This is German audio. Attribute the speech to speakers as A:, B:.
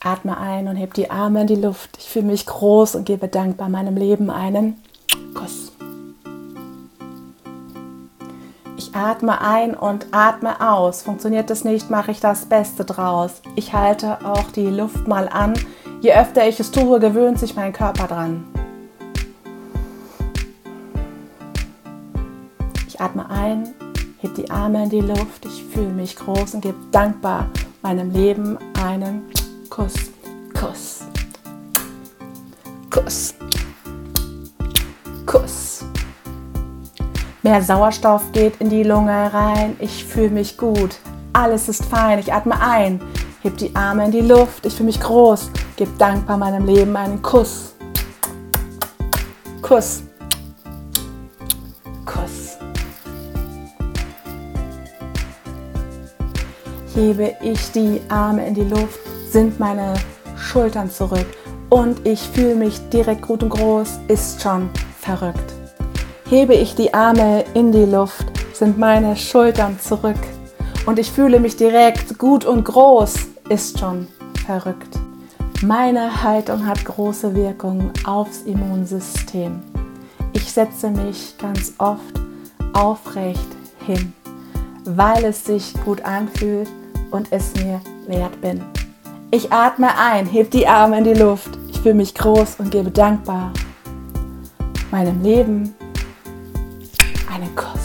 A: Ich atme ein und heb die Arme in die Luft. Ich fühle mich groß und gebe dankbar meinem Leben einen Kuss. Ich atme ein und atme aus. Funktioniert das nicht, mache ich das Beste draus. Ich halte auch die Luft mal an. Je öfter ich es tue, gewöhnt sich mein Körper dran. Ich atme ein, heb die Arme in die Luft. Ich fühle mich groß und gebe dankbar meinem Leben einen Kuss. Kuss. Kuss. Kuss. Mehr Sauerstoff geht in die Lunge rein. Ich fühle mich gut. Alles ist fein. Ich atme ein. Heb die Arme in die Luft. Ich fühle mich groß. Gib dankbar meinem Leben einen Kuss. Kuss. Kuss. Hebe ich die Arme in die Luft, sind meine Schultern zurück und ich fühle mich direkt gut und groß, ist schon verrückt. Hebe ich die Arme in die Luft, sind meine Schultern zurück und ich fühle mich direkt gut und groß, ist schon verrückt. Meine Haltung hat große Wirkung aufs Immunsystem. Ich setze mich ganz oft aufrecht hin, weil es sich gut anfühlt und es mir wert bin. Ich atme ein, heb die Arme in die Luft. Ich fühle mich groß und gebe dankbar meinem Leben einen Kuss.